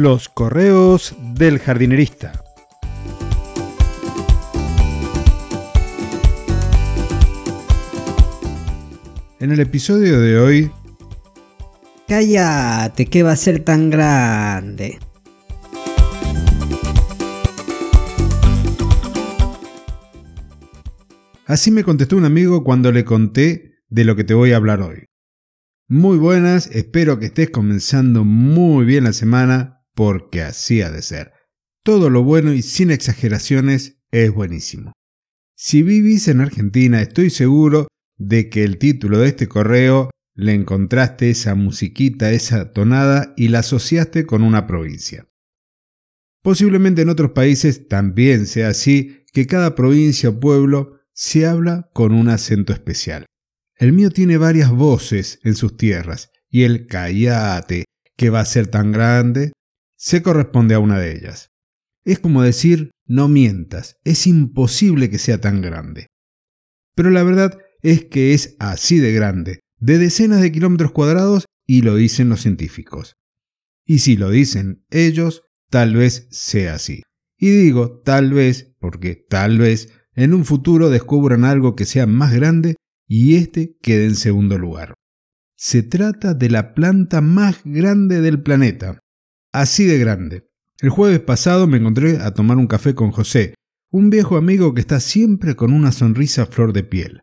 Los correos del jardinerista. En el episodio de hoy... Cállate, ¿qué va a ser tan grande? Así me contestó un amigo cuando le conté de lo que te voy a hablar hoy. Muy buenas, espero que estés comenzando muy bien la semana porque así ha de ser. Todo lo bueno y sin exageraciones es buenísimo. Si vivís en Argentina, estoy seguro de que el título de este correo le encontraste esa musiquita, esa tonada y la asociaste con una provincia. Posiblemente en otros países también sea así, que cada provincia o pueblo se habla con un acento especial. El mío tiene varias voces en sus tierras, y el callate, que va a ser tan grande, se corresponde a una de ellas. Es como decir, no mientas, es imposible que sea tan grande. Pero la verdad es que es así de grande, de decenas de kilómetros cuadrados, y lo dicen los científicos. Y si lo dicen ellos, tal vez sea así. Y digo tal vez porque tal vez en un futuro descubran algo que sea más grande y este queda en segundo lugar. Se trata de la planta más grande del planeta. Así de grande. El jueves pasado me encontré a tomar un café con José, un viejo amigo que está siempre con una sonrisa flor de piel.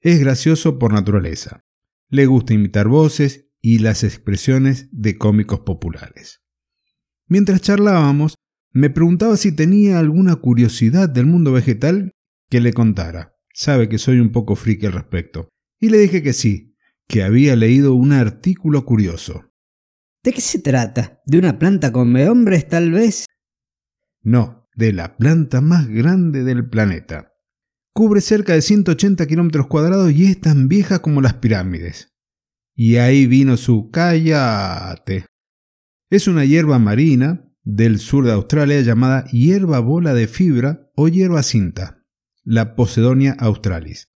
Es gracioso por naturaleza. Le gusta imitar voces y las expresiones de cómicos populares. Mientras charlábamos, me preguntaba si tenía alguna curiosidad del mundo vegetal que le contara sabe que soy un poco friki al respecto. Y le dije que sí, que había leído un artículo curioso. ¿De qué se trata? ¿De una planta come hombres, tal vez? No, de la planta más grande del planeta. Cubre cerca de 180 kilómetros cuadrados y es tan vieja como las pirámides. Y ahí vino su cállate. Es una hierba marina del sur de Australia llamada hierba bola de fibra o hierba cinta la Posedonia australis.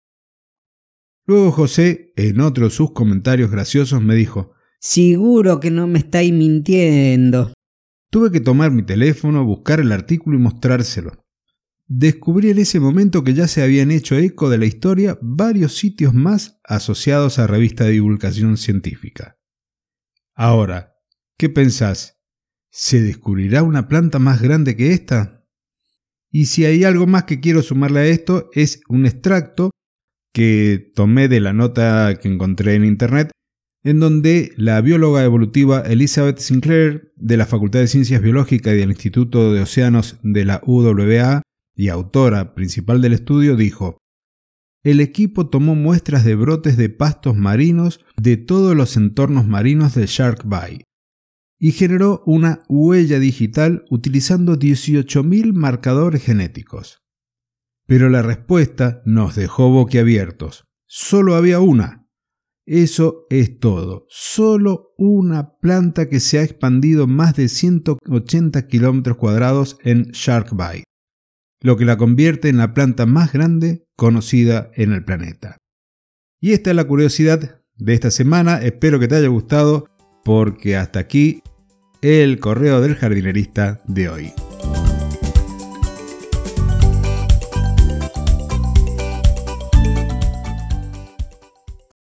Luego José, en otro de sus comentarios graciosos, me dijo, Seguro que no me estáis mintiendo. Tuve que tomar mi teléfono, buscar el artículo y mostrárselo. Descubrí en ese momento que ya se habían hecho eco de la historia varios sitios más asociados a revista de divulgación científica. Ahora, ¿qué pensás? ¿Se descubrirá una planta más grande que esta? Y si hay algo más que quiero sumarle a esto, es un extracto que tomé de la nota que encontré en internet, en donde la bióloga evolutiva Elizabeth Sinclair, de la Facultad de Ciencias Biológicas y del Instituto de Océanos de la UWA, y autora principal del estudio, dijo, el equipo tomó muestras de brotes de pastos marinos de todos los entornos marinos de Shark Bay, y generó una huella digital utilizando 18.000 marcadores genéticos. Pero la respuesta nos dejó boquiabiertos. Solo había una. Eso es todo. Solo una planta que se ha expandido más de 180 kilómetros cuadrados en Shark Bay, lo que la convierte en la planta más grande conocida en el planeta. Y esta es la curiosidad de esta semana. Espero que te haya gustado porque hasta aquí el correo del jardinerista de hoy.